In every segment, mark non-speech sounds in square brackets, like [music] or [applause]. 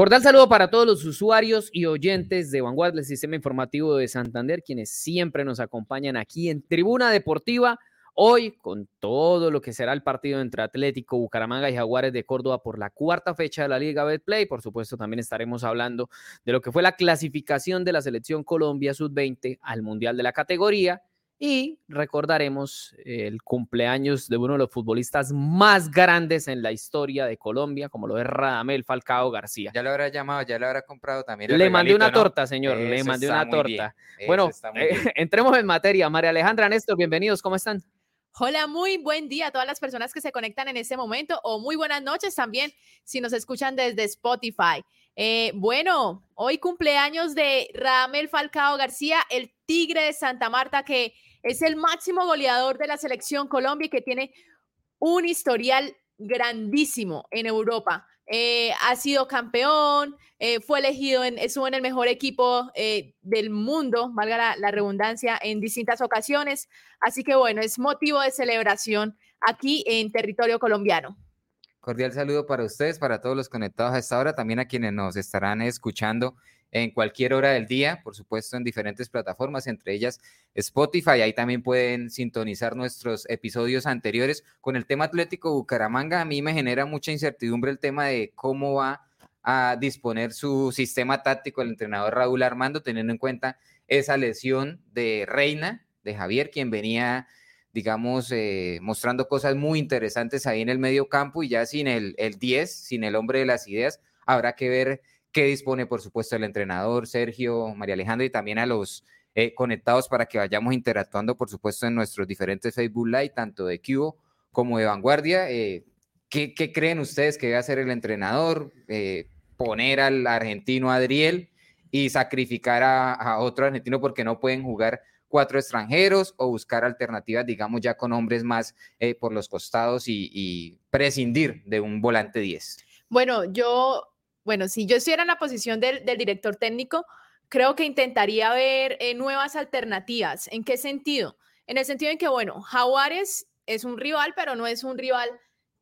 Cordial saludo para todos los usuarios y oyentes de Vanguard del Sistema Informativo de Santander, quienes siempre nos acompañan aquí en Tribuna Deportiva. Hoy, con todo lo que será el partido entre Atlético, Bucaramanga y Jaguares de Córdoba por la cuarta fecha de la Liga Betplay, por supuesto, también estaremos hablando de lo que fue la clasificación de la selección Colombia Sub-20 al Mundial de la categoría y recordaremos el cumpleaños de uno de los futbolistas más grandes en la historia de Colombia, como lo es Radamel Falcao García. Ya lo habrá llamado, ya lo habrá comprado también. Le mandé una torta, señor, le mandé una torta. Bueno, eh, [laughs] entremos en materia. María Alejandra, Néstor, bienvenidos, ¿cómo están? Hola, muy buen día a todas las personas que se conectan en este momento o muy buenas noches también si nos escuchan desde Spotify. Eh, bueno, hoy cumpleaños de Radamel Falcao García, el Tigre de Santa Marta que es el máximo goleador de la selección Colombia y que tiene un historial grandísimo en Europa. Eh, ha sido campeón, eh, fue elegido, en, estuvo en el mejor equipo eh, del mundo, valga la, la, redundancia, en distintas ocasiones. Así que bueno, es motivo de celebración aquí en territorio colombiano. Cordial saludo para ustedes, para todos los conectados a esta hora, también a quienes nos estarán escuchando en cualquier hora del día, por supuesto en diferentes plataformas, entre ellas Spotify. Ahí también pueden sintonizar nuestros episodios anteriores. Con el tema Atlético Bucaramanga, a mí me genera mucha incertidumbre el tema de cómo va a disponer su sistema táctico el entrenador Raúl Armando, teniendo en cuenta esa lesión de Reina, de Javier, quien venía digamos, eh, mostrando cosas muy interesantes ahí en el medio campo y ya sin el, el 10, sin el hombre de las ideas, habrá que ver que dispone, por supuesto, el entrenador Sergio, María Alejandra y también a los eh, conectados para que vayamos interactuando, por supuesto, en nuestros diferentes Facebook Live, tanto de Cubo como de Vanguardia. Eh, ¿qué, creen ustedes que debe hacer el entrenador? Eh, poner al argentino Adriel y sacrificar a, otro argentino porque no pueden jugar cuatro extranjeros o buscar alternativas, digamos, ya con hombres más por los costados y, prescindir de un volante 10. Bueno, yo bueno, si yo estuviera en la posición del, director técnico, creo que intentaría ver eh, nuevas alternativas. ¿En qué sentido? En el sentido en que, bueno, Jaguares es un rival, pero no es un rival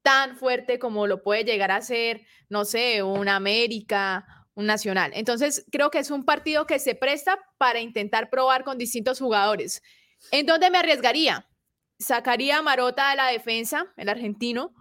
tan fuerte como lo puede llegar a ser, no sé, un América, un Nacional. Entonces, creo que es un partido que se presta para intentar probar con distintos jugadores. ¿En dónde me arriesgaría? Sacaría a Marota de la defensa, el argentino,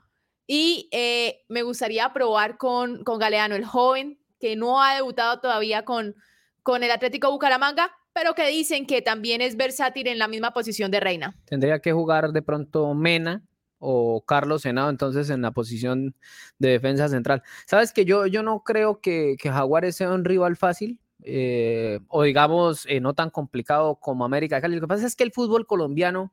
y eh, me gustaría probar con, con Galeano, el joven que no ha debutado todavía con, con el Atlético Bucaramanga, pero que dicen que también es versátil en la misma posición de Reina. Tendría que jugar de pronto Mena o Carlos Senado, entonces en la posición de defensa central. Sabes que yo, yo no creo que, que Jaguares sea un rival fácil, eh, o digamos eh, no tan complicado como América Cali. Lo que pasa es que el fútbol colombiano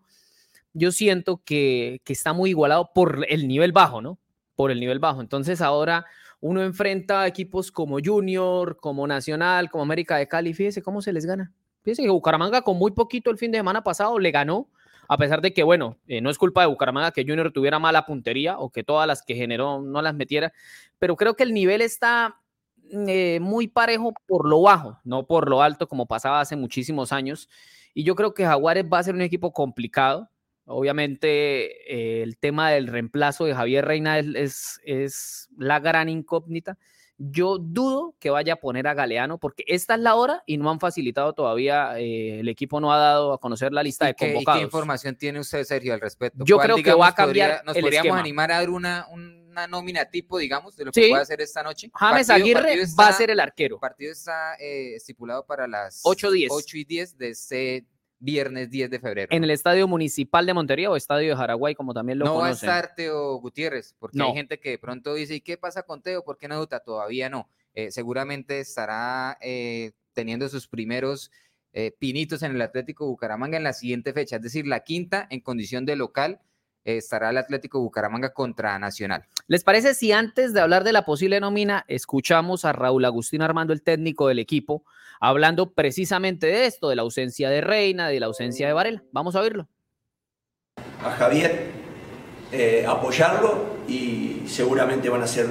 yo siento que, está muy igualado por el nivel bajo, ¿no? Por el nivel bajo. Entonces ahora uno enfrenta equipos como Junior, como Nacional, como América de Cali. Fíjese cómo se les gana. Fíjese que Bucaramanga con muy poquito el fin de semana pasado le ganó, a pesar de que, bueno, eh, no es culpa de Bucaramanga que Junior tuviera mala puntería o que todas las que generó no las metiera, pero creo que el nivel está eh, muy parejo por lo bajo, no por lo alto como pasaba hace muchísimos años. Y yo creo que Jaguares va a ser un equipo complicado. Obviamente, eh, el tema del reemplazo de Javier Reina es, es, la gran incógnita. Yo dudo que vaya a poner a Galeano porque esta es la hora y no han facilitado todavía, eh, el equipo no ha dado a conocer la lista de convocados. ¿y qué información tiene usted, Sergio, al respecto? Yo creo que va a cambiar. nos podríamos animar a dar una, una nómina tipo, digamos, de lo que puede hacer esta noche. James Aguirre va a ser el arquero. El partido está eh, estipulado para las 8, 10. 8 y 10 de este viernes 10 de febrero. ¿En el Estadio Municipal de Montería o Estadio de Jaraguay, como también lo no conocen? No va a estar Teo Gutiérrez, porque hay gente que de pronto dice, ¿y qué pasa con Teo? ¿Por qué no debuta? Todavía no. Eh, seguramente estará eh, teniendo sus primeros eh, pinitos en el Atlético Bucaramanga en la siguiente fecha, es decir, la quinta en condición de local estará el Atlético Bucaramanga contra Nacional. ¿Les parece si antes de hablar de la posible nómina escuchamos a Raúl Agustín Armando, el técnico del equipo, hablando precisamente de esto, de la ausencia de Reina, de la ausencia de Varela? Vamos a oírlo. A Javier, eh, apoyarlo y seguramente van a hacer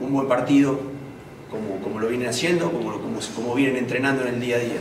un buen partido como, como lo vienen haciendo, como, como, como vienen entrenando en el día a día.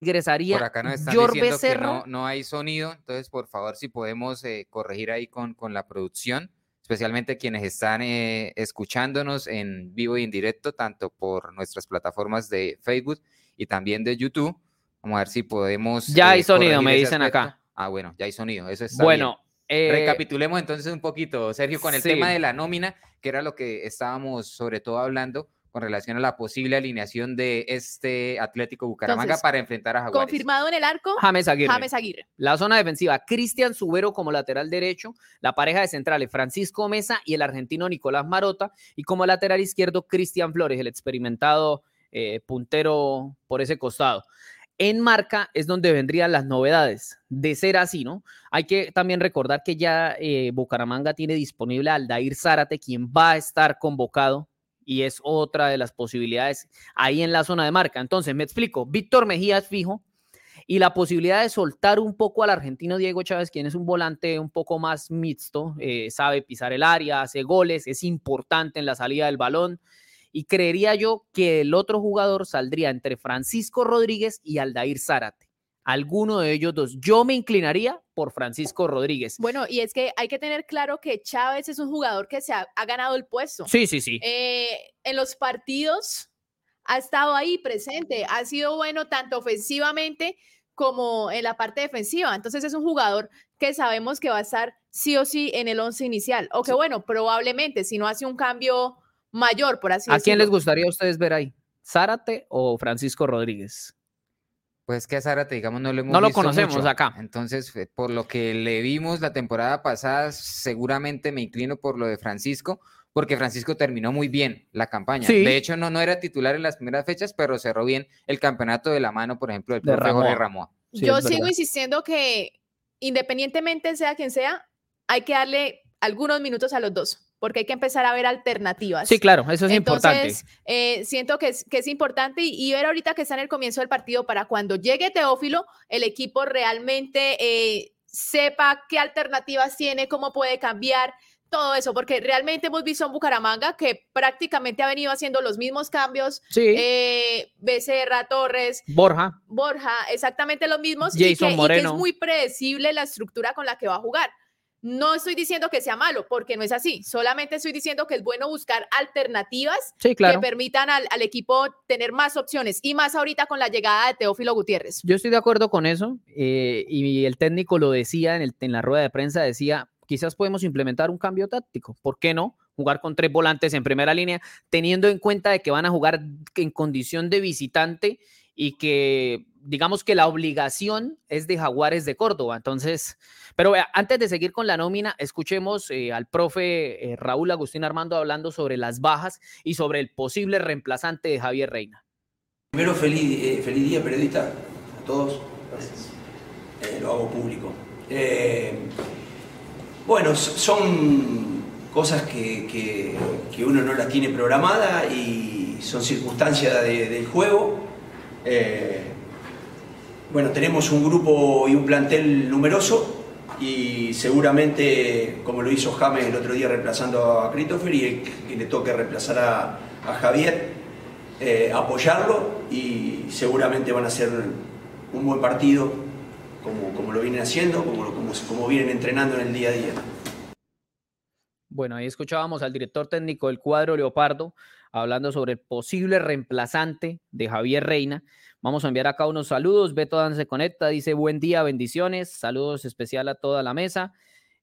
Ingresaría Por acá nos están diciendo que no, no hay sonido, entonces por favor si podemos eh, corregir ahí con, con la producción, especialmente quienes están eh, escuchándonos en vivo y en directo, tanto por nuestras plataformas de Facebook y también de YouTube. Vamos a ver si podemos... Ya hay sonido, corregir me dicen acá. Ah, bueno, ya hay sonido, eso está bien. Bueno, eh, Recapitulemos entonces un poquito, Sergio, con el sí. tema de la nómina, que era lo que estábamos sobre todo hablando con relación a la posible alineación de este Atlético Bucaramanga Entonces, para enfrentar a Jaguares. Confirmado en el arco, James Aguirre. James Aguirre. La zona defensiva, Cristian Subero como lateral derecho, la pareja de centrales, Francisco Mesa y el argentino Nicolás Marota, y como lateral izquierdo, Cristian Flores, el experimentado eh, puntero por ese costado. En marca es donde vendrían las novedades. De ser así, ¿no? Hay que también recordar que ya eh, Bucaramanga tiene disponible a Aldair Zárate, quien va a estar convocado y es otra de las posibilidades ahí en la zona de marca. Entonces, me explico, Víctor Mejía es fijo y la posibilidad de soltar un poco al argentino Diego Chávez, quien es un volante un poco más mixto, eh, sabe pisar el área, hace goles, es importante en la salida del balón. Y creería yo que el otro jugador saldría entre Francisco Rodríguez y Aldair Zárate. Alguno de ellos dos. Yo me inclinaría por Francisco Rodríguez. Bueno, y es que hay que tener claro que Chávez es un jugador que se ha, ha ganado el puesto. Sí, sí, sí. Eh, en los partidos ha estado ahí presente, ha sido bueno tanto ofensivamente como en la parte defensiva. Entonces es un jugador que sabemos que va a estar sí o sí en el once inicial. O que bueno, probablemente si no hace un cambio mayor, por así ¿A quién les decirlo. gustaría a ustedes ver ahí? ¿Zárate o Francisco Rodríguez? Pues que a Zárate, digamos, no lo hemos No lo conocemos mucho. acá. Entonces, por lo que le vimos la temporada pasada, seguramente me inclino por lo de Francisco, porque Francisco terminó muy bien la campaña. Sí. De hecho, no, no era titular en las primeras fechas, pero cerró bien el campeonato de la mano, por ejemplo, del De profe Jorge Ramoa. Sí, Yo sigo insistiendo que independientemente sea quien sea, hay que darle algunos minutos a los dos, porque hay que empezar a ver alternativas. Sí, claro, eso es importante. Entonces, eh, siento que es, que es importante y, y ver ahorita que está en el comienzo del partido para cuando llegue Teófilo, el equipo realmente eh, sepa qué alternativas tiene, cómo puede cambiar, todo eso, porque realmente hemos visto en Bucaramanga que prácticamente ha venido haciendo los mismos cambios. Sí, eh, Becerra, Torres, Borja. Borja, exactamente los mismos. y que- Jason y que, Moreno. es muy predecible la estructura con la que va a jugar. No estoy diciendo que sea malo, porque no es así. Solamente estoy diciendo que es bueno buscar alternativas Sí, claro. que permitan al, al equipo tener más opciones y más ahorita con la llegada de Teófilo Gutiérrez. Yo estoy de acuerdo con eso eh, y el técnico lo decía en, el- en la rueda de prensa, decía, quizás podemos implementar un cambio táctico, ¿por qué no? Jugar con tres volantes en primera línea, teniendo en cuenta de que van a jugar en condición de visitante y que digamos que la obligación es de Jaguares de Córdoba. Entonces, pero vea, antes de seguir con la nómina, escuchemos eh, al profe eh, Raúl Agustín Armando hablando sobre las bajas y sobre el posible reemplazante de Javier Reina. Primero, feliz, eh, feliz día, periodista, a todos. Eh, lo hago público. Eh, bueno, son cosas que, que- que uno no las tiene programada y son circunstancias de- del juego. Eh, bueno, tenemos un grupo y un plantel numeroso y seguramente, como lo hizo James el otro día reemplazando a Christopher y que le toque reemplazar a, Javier, eh, apoyarlo y seguramente van a hacer un buen partido como, como lo vienen haciendo, como, como, como vienen entrenando en el día a día. Bueno, ahí escuchábamos al director técnico del cuadro Leopardo hablando sobre el posible reemplazante de Javier Reina. Vamos a enviar acá unos saludos. Beto Dan se conecta, dice buen día, bendiciones. Saludos especial a toda la mesa.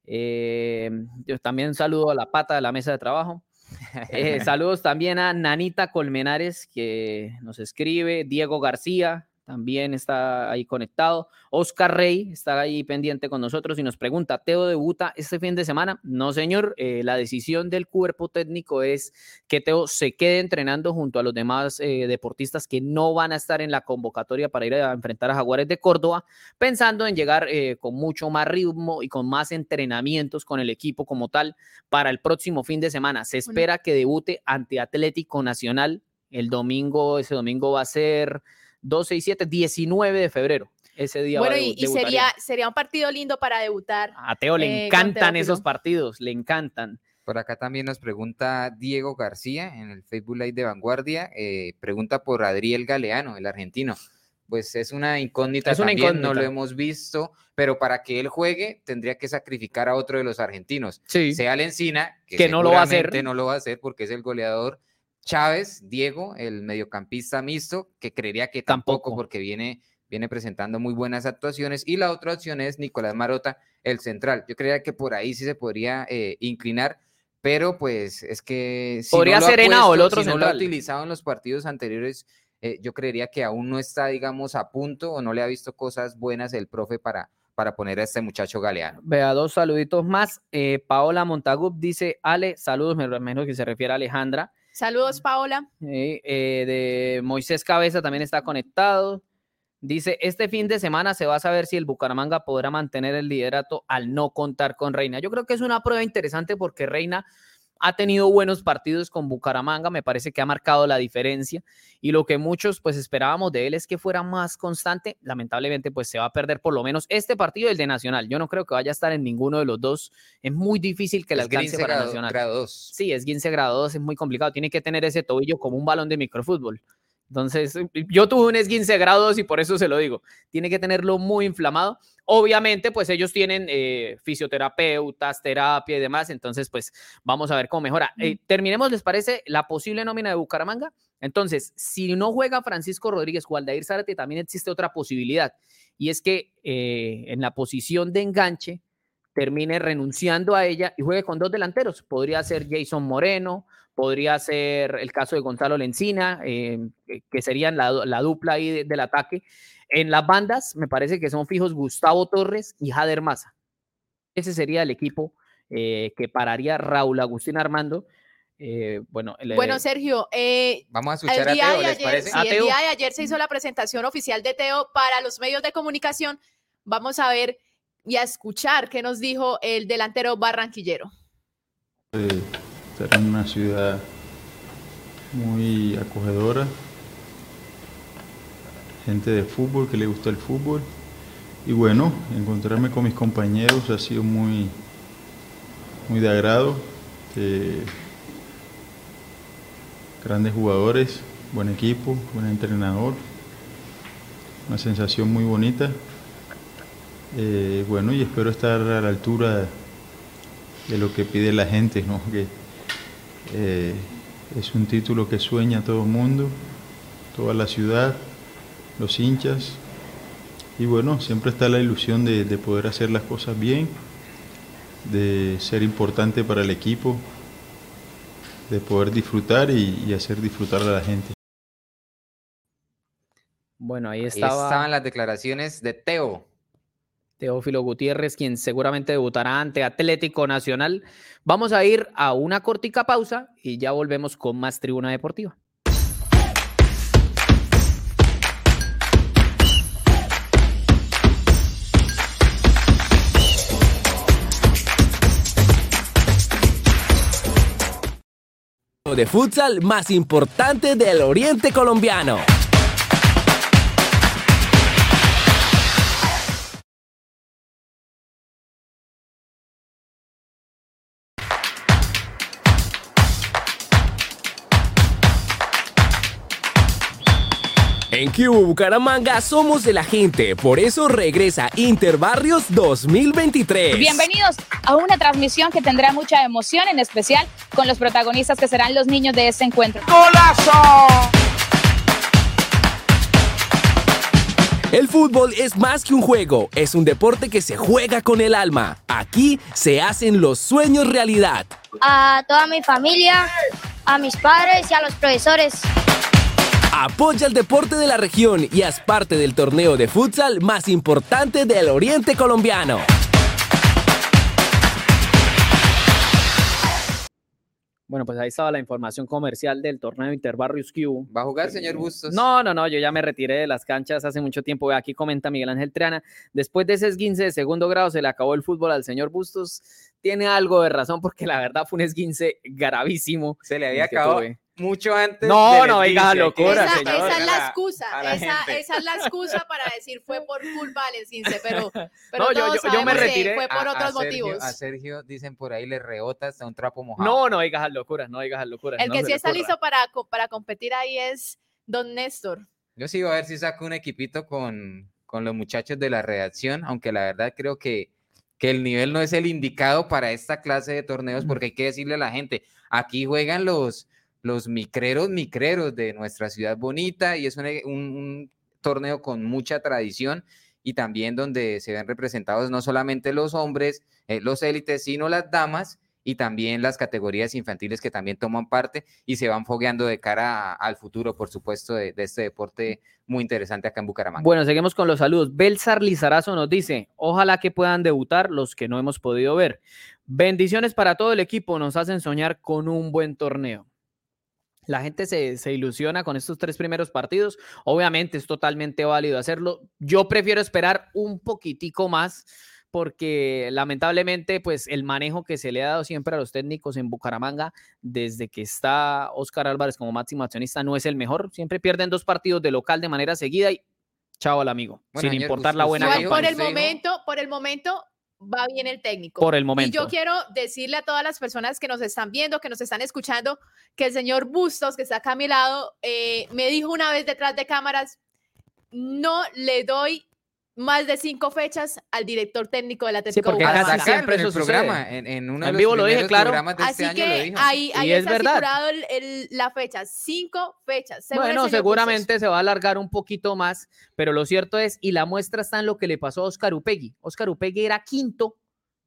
Eh, yo también saludo a la pata de la mesa de trabajo. [laughs] Eh, [laughs] saludos también a Nanita Colmenares que nos escribe, Diego García también está ahí conectado, Oscar Rey está ahí pendiente con nosotros y nos pregunta, ¿Teo debuta este fin de semana? No, señor, eh, la decisión del cuerpo técnico es que Teo se quede entrenando junto a los demás eh, deportistas que no van a estar en la convocatoria para ir a enfrentar a Jaguares de Córdoba, pensando en llegar eh, con mucho más ritmo y con más entrenamientos con el equipo como tal para el próximo fin de semana. Se espera que debute ante Atlético Nacional el domingo, ese domingo va a ser 12 y 7, 19 de febrero. Ese día va Bueno, a y, sería, sería un partido lindo para debutar. A Teo le eh, encantan esos partidos, le encantan. Por acá también nos pregunta Diego García en el Facebook Live de Vanguardia. eh, pregunta por Adriel Galeano, el argentino. pues es una incógnita Es una también, no lo incógnita. hemos visto, pero para que él juegue tendría que sacrificar a otro de los argentinos, Sí. sea Lencina, que, Que no lo va a hacer. no lo va a hacer porque es el goleador, Chávez, Diego, el mediocampista mixto, que creería que tampoco, Tampoco. porque viene, viene presentando muy buenas actuaciones, y la otra opción es Nicolás Marota, el central. Yo creía que por ahí sí se podría eh, inclinar, pero pues es que... Si Podría no ser Henao, el otro si no lo ha central. utilizado en los partidos anteriores, eh, yo creería que aún no está, digamos, a punto o no le ha visto cosas buenas el profe para, para poner a este muchacho galeano. Vea, dos saluditos más. Eh, Paola Montagup dice, Ale, saludos, me imagino que se refiere a Alejandra. Saludos, Paola. Eh, de Moisés Cabeza también está conectado. Dice, este fin de semana se va a saber si el Bucaramanga podrá mantener el liderato al no contar con Reina. Yo creo que es una prueba interesante porque Reina ha tenido buenos partidos con Bucaramanga, me parece que ha marcado la diferencia y lo que muchos pues esperábamos de él es que fuera más constante, lamentablemente pues se va a perder por lo menos este partido el de Nacional. Yo no creo que vaya a estar en ninguno de los dos, es muy difícil que le alcance para grado, Nacional. grado 2. Sí, es 15 grados, es muy complicado. Tiene que tener ese tobillo como un balón de microfútbol. Entonces, yo tuve un esguince grados y por eso se lo digo. Tiene que tenerlo muy inflamado. Obviamente, pues ellos tienen eh, fisioterapeutas, terapia y demás. Entonces, pues vamos a ver cómo mejora. Eh, terminemos, ¿les parece la posible nómina de Bucaramanga? Entonces, si no juega Francisco Rodríguez o Aldair Zárate, también existe otra posibilidad. Y es que eh, en la posición de enganche termine renunciando a ella y juegue con dos delanteros. Podría ser Jason Moreno, podría ser el caso de Gonzalo Lencina, eh, que- serían la, la dupla ahí de- del ataque. En las bandas, me parece que son fijos Gustavo Torres y Jader Maza. Ese sería el equipo eh, que pararía Raúl Agustín Armando. Eh, bueno, el- Bueno, Sergio, eh, Vamos a el escuchar a día, Teo, de ¿les ayer, parece? sí, ¿A el Teo? día de ayer se hizo la presentación oficial de Teo para los medios de comunicación. Vamos a ver y a escuchar qué nos dijo el delantero barranquillero. de estar en una ciudad muy acogedora, gente de fútbol que le gusta el fútbol y bueno, encontrarme con mis compañeros ha sido muy, muy de agrado, eh, grandes jugadores, buen equipo, buen entrenador, una sensación muy bonita. Eh, bueno, y espero estar a la altura de lo que pide la gente, ¿no? Eh, es un título que sueña todo el mundo, toda la ciudad, los hinchas. Y bueno, siempre está la ilusión de, de poder hacer las cosas bien, de ser importante para el equipo, de poder disfrutar y, y hacer disfrutar a la gente. bueno, ahí Ahí estaba estaban las declaraciones de Teo. Teófilo Gutiérrez, quien seguramente debutará ante Atlético Nacional. Vamos a ir a una cortica pausa y ya volvemos con más Tribuna Deportiva. de futsal más importante del oriente colombiano. Cubo Bucaramanga somos de la gente, por eso regresa Interbarrios 2023. Bienvenidos a una transmisión que tendrá mucha emoción, en especial con los protagonistas que serán los niños de este encuentro. El fútbol es más que un juego, es un deporte que se juega con el alma. Aquí se hacen los sueños realidad. a toda mi familia, a mis padres y a los profesores. Apoya el deporte de la región y haz parte del torneo de futsal más importante del oriente colombiano. Bueno, pues ahí estaba la información comercial del torneo Interbarrios Q. ¿Va a jugar, señor Bustos? No, no, no, yo ya me retiré de las canchas hace mucho tiempo. Aquí comenta Miguel Ángel Triana. Después de ese esguince de segundo grado, se le acabó el fútbol al señor Bustos. Tiene algo de razón porque la verdad fue un esguince gravísimo. Se le había acabado tuve. Mucho antes. No, no, que locura, esa, señor. esa es a la excusa, a la esa, es la excusa para decir fue por culpa del esguince, pero, [laughs] pero No, todos yo- yo me retiré fue por A- a otros Sergio- motivos. A Sergio, dicen por ahí, le rebota hasta un trapo mojado. No, no digas locuras, no digas locuras. El no que sí está listo para, para competir ahí es Don Néstor. Yo sí voy a ver si saco un equipito con, con los muchachos de la redacción, aunque la verdad creo que, que el nivel no es el indicado para esta clase de torneos, porque hay que decirle a la gente, aquí juegan los, los micreros, micreros de nuestra ciudad bonita y es un, un torneo con mucha tradición y también donde se ven representados no solamente los hombres, eh, los élites, sino las damas y también las categorías infantiles que también toman parte y se van fogueando de cara al futuro, por supuesto, de, este deporte muy interesante acá en Bucaramanga. Bueno, seguimos con los saludos. Belsar Lizarazo nos dice, ojalá que puedan debutar los que no hemos podido ver. Bendiciones para todo el equipo, nos hacen soñar con un buen torneo. La gente se, se, ilusiona con estos tres primeros partidos. Obviamente es totalmente válido hacerlo. Yo prefiero esperar un poquitico más porque lamentablemente pues el manejo que se le ha dado siempre a los técnicos en Bucaramanga desde que está Oscar Álvarez como máximo accionista no es el mejor, siempre pierden dos partidos de local de manera seguida y chao al amigo, sin importar la buena Por el momento, por el momento va bien el técnico. Por el momento. Y yo quiero decirle a todas las personas que nos están viendo, que nos están escuchando, que el señor Bustos, que está acá a mi lado, eh, me dijo una vez detrás de cámaras, no le doy más de cinco fechas al director técnico del Atlético sí, porque casi siempre en el programa, en, en, uno de los vivo lo dije, claro. de este Así año que lo dijo. ahí, ahí Y es está verdad. asegurado el, el- la fecha, cinco fechas. Bueno, seguramente se va a alargar un poquito más, pero lo cierto es, y la muestra está en lo que le pasó a Oscar Upegui. Oscar Upegui era quinto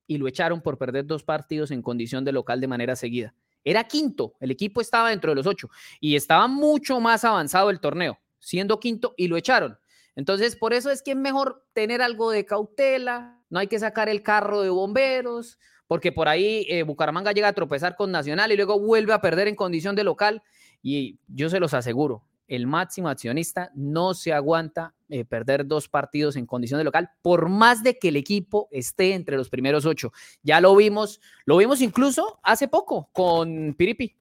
y lo echaron por perder dos partidos en condición de local de manera seguida. Era quinto, el equipo estaba dentro de los ocho y estaba mucho más avanzado el torneo, siendo quinto y lo echaron. Entonces, por eso es que es mejor tener algo de cautela, no hay que sacar el carro de bomberos, porque por ahí eh, Bucaramanga llega a tropezar con Nacional y luego vuelve a perder en condición de local. Y yo se los aseguro, el máximo accionista no se aguanta eh, perder dos partidos en condición de local, por más de que el equipo esté entre los primeros ocho. Ya lo vimos, lo vimos incluso hace poco con Piripi.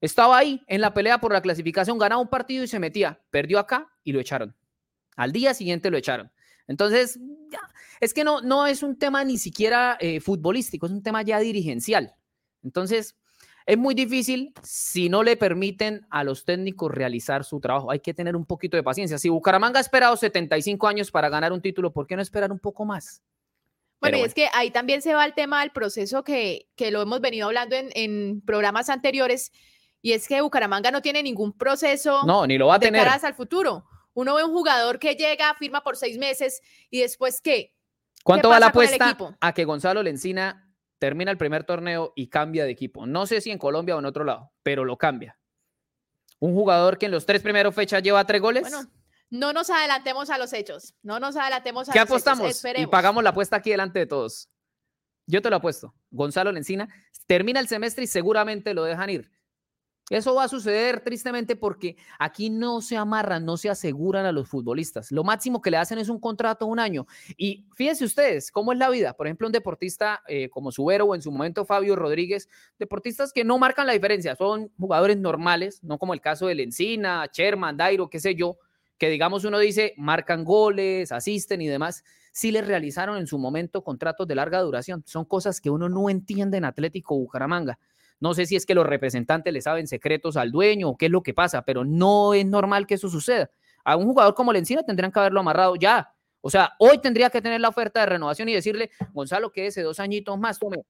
Estaba ahí en la pelea por la clasificación, ganaba un partido y se metía, perdió acá y lo echaron. Al día siguiente lo echaron. Entonces, es que no, no es un tema ni siquiera eh, futbolístico, es un tema ya dirigencial. Entonces, es muy difícil si no le permiten a los técnicos realizar su trabajo. Hay que tener un poquito de paciencia. Si Bucaramanga ha esperado 75 años para ganar un título, ¿por qué no esperar un poco más? Bueno, y es que ahí también se va el tema del proceso que, que lo hemos venido hablando en, en programas anteriores, y es que Bucaramanga no tiene ningún proceso No, ni lo va a de tener. caras al futuro. Uno ve un jugador que llega, firma por seis meses, y después, ¿qué? ¿Cuánto va la apuesta a que Gonzalo Lencina termina el primer torneo y cambia de equipo? No sé si en Colombia o en otro lado, pero lo cambia. Un jugador que en los tres primeros fechas lleva tres goles. Bueno, no nos adelantemos a los hechos, no nos adelantemos a ¿Qué los hechos, apostamos? Y esperemos. pagamos la apuesta aquí delante de todos. Yo te lo apuesto. Gonzalo Lencina termina el semestre y seguramente lo dejan ir. Eso va a suceder tristemente porque aquí no se amarran, no se aseguran a los futbolistas. Lo máximo que le hacen es un contrato un año. Y fíjense ustedes cómo es la vida. Por ejemplo, un deportista eh, como Subero o en su momento Fabio Rodríguez, deportistas que no marcan la diferencia, son jugadores normales, no como el caso de Lencina, Sherman, Dairo, qué sé yo, que digamos uno dice marcan goles, asisten y demás, sí les realizaron en su momento contratos de larga duración. Son cosas que uno no entiende en Atlético Bucaramanga. No sé si es que los representantes le saben secretos al dueño o qué es lo que pasa, pero no es normal que eso suceda. A un jugador como Lencina tendrían que haberlo amarrado ya. O sea, hoy tendría que tener la oferta de renovación y decirle, Gonzalo, quédese dos añitos más, tome,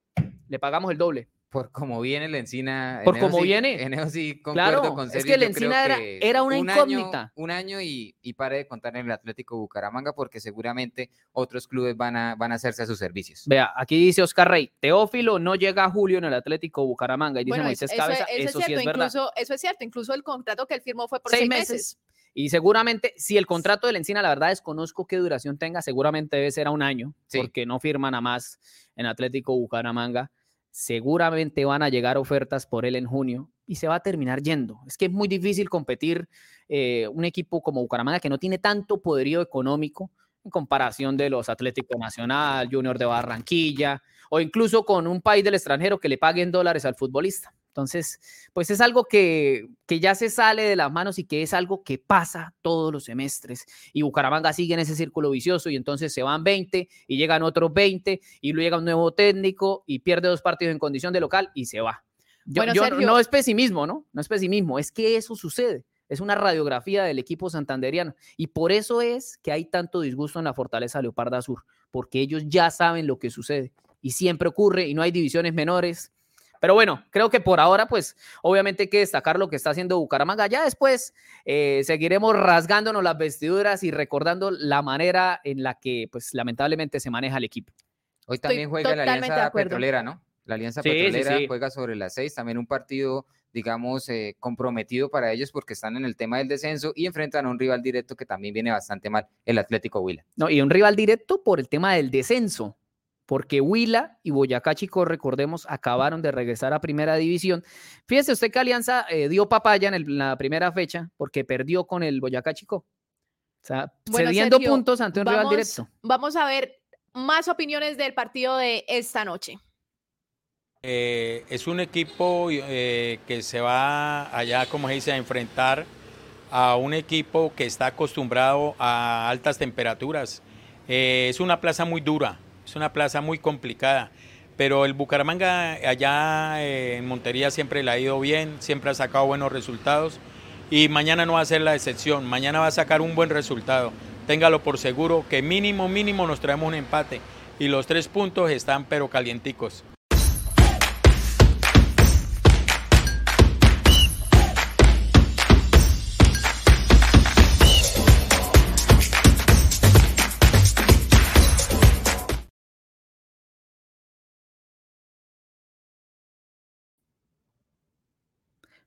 le pagamos el doble. Por como viene la encina. Por en cómo sí- viene. En eso sí concuerdo Claro, con es que la encina era- que era una un año- incógnita. un año y, y pare de contar en el Atlético Bucaramanga porque seguramente otros clubes van a, van a hacerse a sus servicios. Vea, aquí dice Oscar Rey, Teófilo no llega a julio en el Atlético Bucaramanga. Y dice Bueno, Moisés eso, Cabeza, eso eso, es sí cierto, verdad. incluso, eso es cierto, incluso el contrato que él firmó fue por Seis seis, meses. meses. Y seguramente, si el contrato de la Encina, la verdad desconozco qué duración tenga, seguramente debe ser a un año, Sí. porque no firman a más en Atlético Bucaramanga. Seguramente van a llegar ofertas por él en junio y se va a terminar yendo. Es que es muy difícil competir eh, un equipo como Bucaramanga que no tiene tanto poderío económico en comparación de los Atlético Nacional, Junior de Barranquilla o incluso con un país del extranjero que le paguen dólares al futbolista. Entonces, pues es algo que, que ya se sale de las manos y que es algo que pasa todos los semestres. Y Bucaramanga sigue en ese círculo vicioso y entonces se van 20 y llegan otros 20 y luego llega un nuevo técnico y pierde dos partidos en condición de local y se va. Yo- Bueno, yo- no es pesimismo, ¿no? No es pesimismo, es que eso sucede. Es una radiografía del equipo santanderiano. Y por eso es que hay tanto disgusto en la Fortaleza Leoparda Sur, porque ellos ya saben lo que sucede. Y siempre ocurre y no hay divisiones menores. Pero bueno, creo que por ahora, pues obviamente hay que destacar lo que está haciendo Bucaramanga. Ya después eh, seguiremos rasgándonos las vestiduras y recordando la manera en la que, pues lamentablemente, se maneja el equipo. Hoy Estoy también juega la Alianza. Petrolera, ¿no? La Alianza Sí, sí, Petrolera sí. juega sobre las seis, también un partido, digamos, eh, comprometido para ellos porque están en el tema del descenso y enfrentan a un rival directo que también viene bastante mal, el Atlético Huila. No, y un rival directo por el tema del descenso, porque Huila y Boyacá Chico, recordemos, acabaron de regresar a primera división. Fíjese usted que Alianza eh, dio papaya en, el- en la primera fecha porque perdió con el Boyacá Chico. O sea, Bueno, cediendo Sergio, puntos ante un rival directo. Vamos a ver más opiniones del partido de esta noche. Eh, es un equipo eh, que se va allá, como se dice, a enfrentar a un equipo que está acostumbrado a altas temperaturas. Eh, es una plaza muy dura, es una plaza muy complicada, pero el Bucaramanga allá eh, en Montería siempre le ha ido bien, siempre ha sacado buenos resultados y mañana no va a ser la excepción, mañana va a sacar un buen resultado. Téngalo por seguro que mínimo, mínimo nos traemos un empate y los tres puntos están pero calienticos.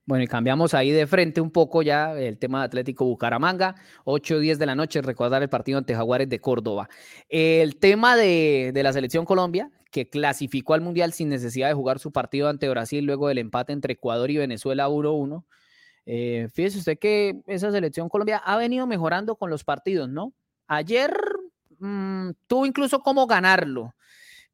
Bueno, y cambiamos ahí de frente un poco ya el tema de Atlético Bucaramanga, 8 o 10 de la noche, recordar el partido ante Jaguares de Córdoba. El tema de, de la selección Colombia, que clasificó al Mundial sin necesidad de jugar su partido ante Brasil luego del empate entre Ecuador y Venezuela 1-1. Eh, fíjese usted que esa selección Colombia ha venido mejorando con los partidos, ¿no? Ayer mm, tuvo incluso cómo ganarlo,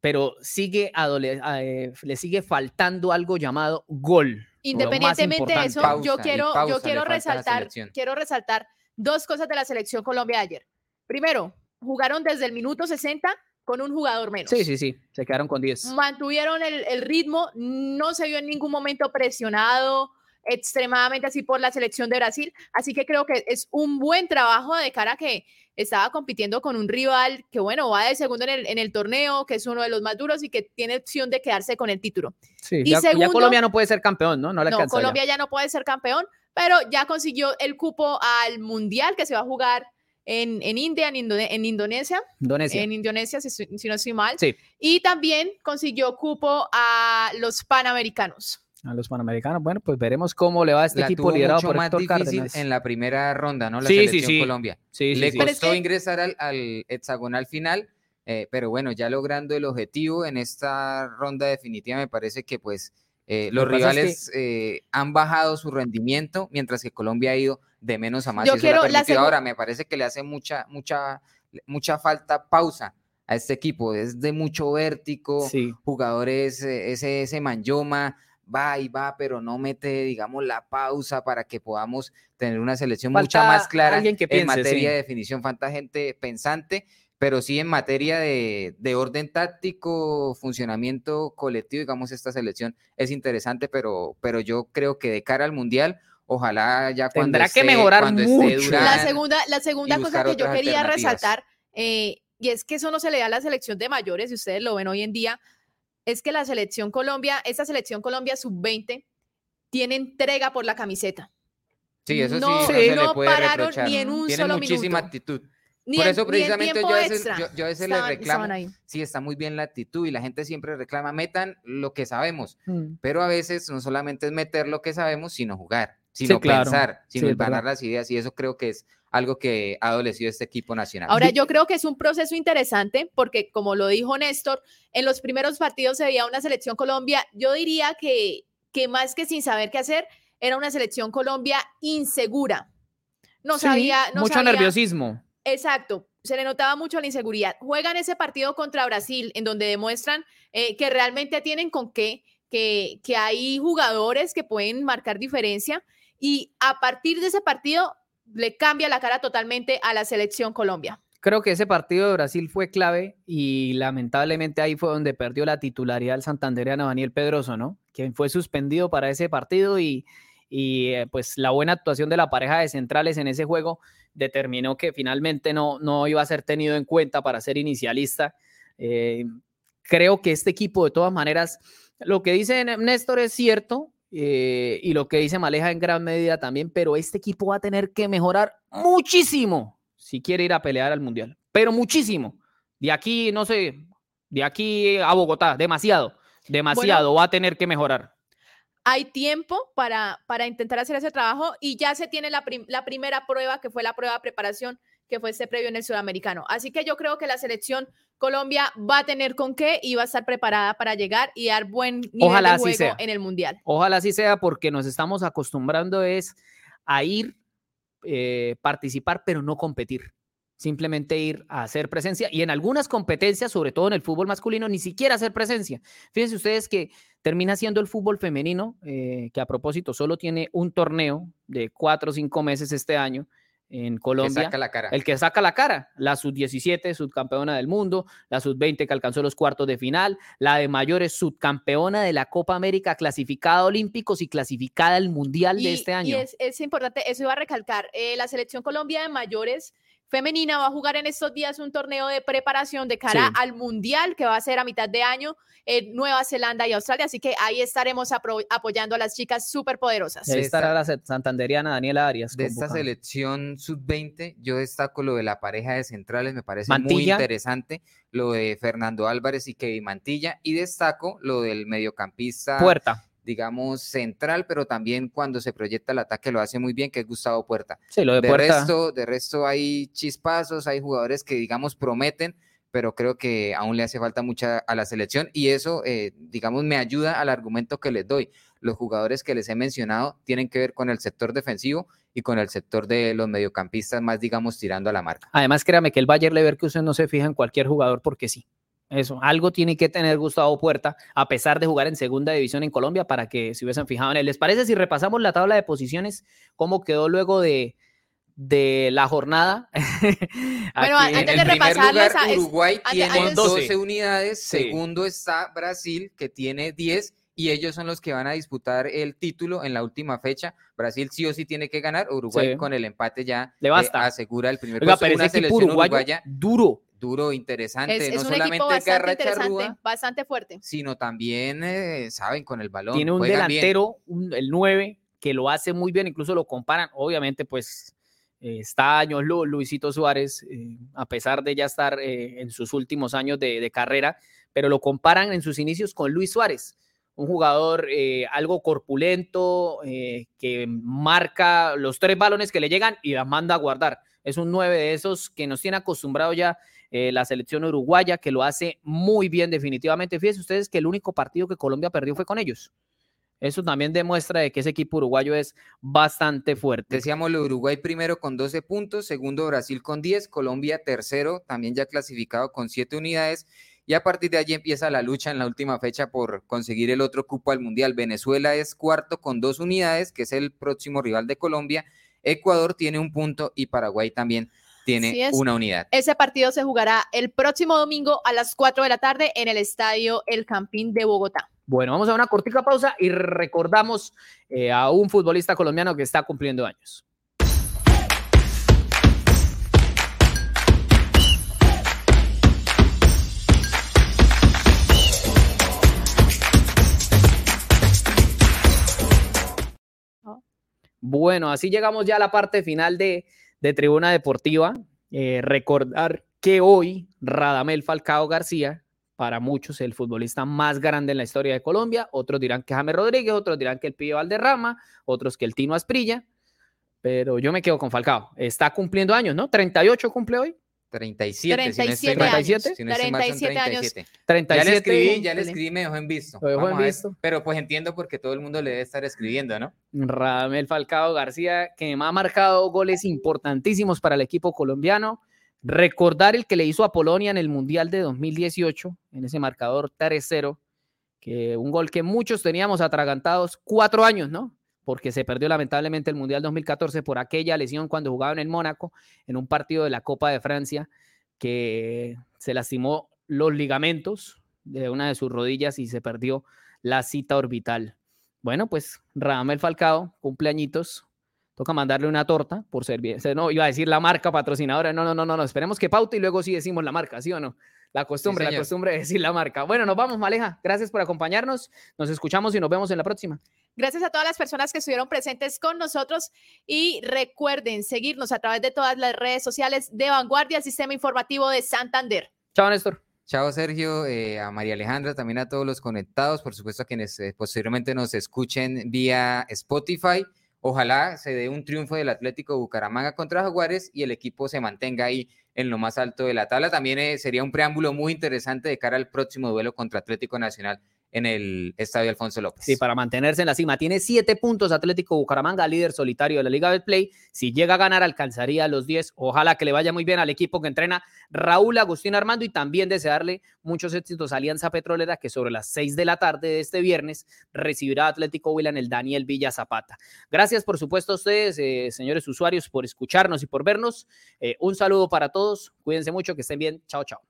pero sigue adole- eh, le sigue faltando algo llamado gol. Independientemente de eso, Pausa, yo quiero, pausa yo quiero resaltar, quiero resaltar dos cosas de la selección Colombia de ayer. Primero, jugaron desde el minuto 60 con un jugador menos. Sí, sí, sí, se quedaron con 10. Mantuvieron el, el ritmo, no se vio en ningún momento presionado extremadamente así por la selección de Brasil. Así que creo que es un buen trabajo de cara a que estaba compitiendo con un rival que, bueno, va de segundo en el, en el torneo, que es uno de los más duros y que tiene opción de quedarse con el título. Sí, y ya, Colombia no puede ser campeón, ¿no? No ya. Colombia ya no puede ser campeón, pero ya consiguió el cupo al Mundial que se va a jugar en, en India, en, Indone- en Indonesia, Indonesia. en Indonesia, si, si no estoy mal. Sí, Y también consiguió cupo a los Panamericanos. A los panamericanos. Bueno, pues veremos cómo le va a este la equipo tuvo liderado mucho por más Héctor difícil Cárdenas. en la primera ronda, ¿no? La Sí, sí, selección sí. Colombia. Sí, sí, Le costó que- ingresar al, al hexagonal final, eh, pero bueno, ya logrando el objetivo en esta ronda definitiva, me parece que pues eh, Lo los es rivales eh, han bajado su rendimiento, mientras que Colombia ha ido de menos a más. Yo eso quiero la Ahora, me parece que le hace mucha, mucha, mucha falta pausa a este equipo. Es de mucho vértigo, Sí. jugadores, ese, ese Manyoma va y va, pero no mete, digamos, la pausa para que podamos tener una selección mucha Falta más clara alguien que en piense, materia sí. de definición. Falta gente pensante, pero sí en materia de, de orden táctico, funcionamiento colectivo, digamos, esta selección es interesante, pero, pero yo creo que de cara al Mundial, ojalá ya cuando Tendrá que mejorar mucho. La segunda, la segunda cosa que yo quería resaltar, eh, y es que eso no se le da a la selección de mayores, y ustedes lo ven hoy en día, es que la selección Colombia, esta selección Colombia sub-20, tiene entrega por la camiseta. Sí, eso sí, no, no, se no le puede pararon reprochar. ni en un Tienen solo muchísima minuto. actitud. Ni Por en- eso precisamente yo a veces, yo, yo a veces estaban- reclamo, estaban ahí. sí, está muy bien la actitud y la gente siempre reclama, metan lo que sabemos, Mm. pero a veces no solamente es meter lo que sabemos, sino jugar, sino claro. pensar, sino Sí, las ideas y eso creo que es algo que ha adolecido este equipo nacional. Ahora, yo creo que es un proceso interesante porque, como lo dijo Néstor, en los primeros partidos se veía una selección Colombia, yo diría que, que más que sin saber qué hacer, era una selección Colombia insegura. No Sí, sabía, no mucho sabía- nerviosismo. Exacto, se le notaba mucho la inseguridad. Juegan ese partido contra Brasil, en donde demuestran eh, que realmente tienen con qué, que, que hay jugadores que pueden marcar diferencia y a partir de ese partido le cambia la cara totalmente a la selección Colombia. Creo que ese partido de Brasil fue clave y lamentablemente ahí fue donde perdió la titularidad el santandereano Daniel Pedroso, ¿no? Quien fue suspendido para ese partido y, y eh, pues la buena actuación de la pareja de centrales en ese juego determinó que finalmente no, no iba a ser tenido en cuenta para ser inicialista. Eh, creo que este equipo de todas maneras, lo que dice Néstor es cierto, eh, y lo que dice Maleja en gran medida también, pero este equipo va a tener que mejorar muchísimo si quiere ir a pelear al Mundial, pero muchísimo. De aquí, no sé, de aquí a Bogotá, demasiado, demasiado, va a tener que mejorar. Hay tiempo para, para intentar hacer ese trabajo y ya se tiene la, la primera prueba, que fue la prueba de preparación, que fue este previo en el sudamericano. Así que yo creo que la selección Colombia va a tener con qué y va a estar preparada para llegar y dar buen nivel de juego en el Mundial. Ojalá así sea porque nos estamos acostumbrando es a ir, eh, participar, pero no competir. Simplemente ir a hacer presencia y en algunas competencias, sobre todo en el fútbol masculino, ni siquiera hacer presencia. Fíjense ustedes que termina siendo el fútbol femenino, eh, que a propósito solo tiene un torneo de cuatro o cinco meses este año, en Colombia. saca la cara. El que saca la cara. La sub-17, subcampeona del mundo. La sub-20 que alcanzó los cuartos de final. La de mayores, subcampeona de la Copa América, clasificada a Olímpicos y clasificada al Mundial de este año. Y es, es, importante, eso iba a recalcar. Eh, la selección Colombia de mayores femenina va a jugar en estos días un torneo de preparación de cara al Mundial que va a ser a mitad de año en Nueva Zelanda y Australia. Así que ahí estaremos apoyando a las chicas súper poderosas. Ahí estará la santanderiana Daniela Arias. De esta selección sub-20, yo destaco lo de la pareja de centrales, me parece muy interesante. Lo de Fernando Álvarez y Kevin Mantilla. Y destaco lo del mediocampista. Puerta digamos, central, pero también cuando se proyecta el ataque lo hace muy bien, que es Gustavo Puerta. Sí, lo de, de Resto, de resto hay chispazos, hay jugadores que, digamos, prometen, pero creo que aún le hace falta mucha a la selección y eso, eh, digamos, me ayuda al argumento que les doy. Los jugadores que les he mencionado tienen que ver con el sector defensivo y con el sector de los mediocampistas más, digamos, tirando a la marca. Además, créame que el Bayer Leverkusen no se fija en cualquier jugador porque sí. Eso, algo tiene que tener Gustavo Puerta, a pesar de jugar en segunda división en Colombia, para que se hubiesen fijado en él. ¿Les parece si repasamos la tabla de posiciones? ¿Cómo quedó luego de, de la jornada? [laughs] bueno, antes de repasarles, Uruguay tiene 12 unidades, segundo está Brasil, que tiene 10 y ellos son los que van a disputar el título en la última fecha. Brasil sí o sí tiene que ganar, Uruguay con el empate ya Le basta. Eh, asegura el primer puesto. Una selección uruguaya duro duro, interesante. no solamente bastante bastante fuerte. Sino también, eh, saben, con el balón. Tiene un delantero, el 9, que lo hace muy bien, incluso lo comparan, obviamente, pues eh, está años Luisito Suárez, eh, a pesar de ya estar en sus últimos años de, carrera, pero lo comparan en sus inicios con Luis Suárez un jugador algo corpulento, que marca los tres balones que le llegan y las manda a guardar. Es un 9 de esos que nos tiene acostumbrado ya eh, la selección uruguaya, que lo hace muy bien definitivamente. Fíjense ustedes que el único partido que Colombia perdió fue con ellos. Eso también demuestra de que ese equipo uruguayo es bastante fuerte. Decíamos lo Uruguay primero con 12 puntos, segundo Brasil con 10, Colombia tercero, también ya clasificado con 7 unidades. Y a partir de allí empieza la lucha en la última fecha por conseguir el otro cupo al Mundial. Venezuela es cuarto con dos unidades, que es el próximo rival de Colombia. Ecuador tiene un punto y Paraguay también tiene una unidad. Ese partido se jugará el próximo domingo a las 4 de la tarde en el estadio El Campín de Bogotá. Bueno, vamos a una cortica pausa y recordamos eh, a un futbolista colombiano que está cumpliendo años. Bueno, así llegamos ya a la parte final de, Tribuna Deportiva. Eh, recordar que hoy Radamel Falcao García, para muchos el futbolista más grande en la historia de Colombia, otros dirán que James Rodríguez, otros dirán que el Pío Valderrama, otros que el Tino Asprilla, pero yo me quedo con Falcao. Está cumpliendo años, ¿no? 38 cumple hoy. 37, 37 si no 37, 37, años. 37. Ya le escribí, ya le escribí, me dejó en visto. Lo dejó en visto. Pero pues entiendo porque todo el mundo le debe estar escribiendo, ¿no? Radamel Falcao García, que me ha marcado goles importantísimos para el equipo colombiano. Recordar el que le hizo a Polonia en el Mundial de 2018, en ese marcador 3-0, que un gol que muchos teníamos atragantados, cuatro años, ¿no? Porque se perdió lamentablemente el Mundial 2014 por aquella lesión cuando jugaban en Mónaco, en un partido de la Copa de Francia, que se lastimó los ligamentos de una de sus rodillas y se perdió la cita orbital. Bueno, pues Radamel Falcao, cumpleañitos. Toca mandarle una torta por servir. No, iba a decir la marca patrocinadora. No, no, no, no, no. Esperemos que paute y luego sí decimos la marca, ¿sí o no? La costumbre, la costumbre de decir la marca. Bueno, nos vamos, Maleja. Gracias por acompañarnos. Nos escuchamos y nos vemos en la próxima. Gracias a todas las personas que estuvieron presentes con nosotros y recuerden seguirnos a través de todas las redes sociales de Vanguardia, Sistema Informativo de Santander. Chao, Néstor. Chao, Sergio, eh, a María Alejandra, también a todos los conectados, por supuesto a quienes eh, posteriormente nos escuchen vía Spotify. Ojalá se dé un triunfo del Atlético Bucaramanga contra Jaguares y el equipo se mantenga ahí en lo más alto de la tabla. También eh, sería un preámbulo muy interesante de cara al próximo duelo contra Atlético Nacional en el Estadio Alfonso López. Sí, para mantenerse en la cima. Tiene siete puntos Atlético Bucaramanga, líder solitario de la Liga Play. Si llega a ganar, alcanzaría los diez. Ojalá que le vaya muy bien al equipo que entrena Raúl Agustín Armando y también desearle muchos éxitos a Alianza Petrolera, que sobre las seis de la tarde de este viernes recibirá Atlético Huila en el Daniel Villa Zapata. Gracias, por supuesto, a ustedes, eh, señores usuarios, por escucharnos y por vernos. Eh, un saludo para todos. Cuídense mucho, que estén bien. Chao, chao.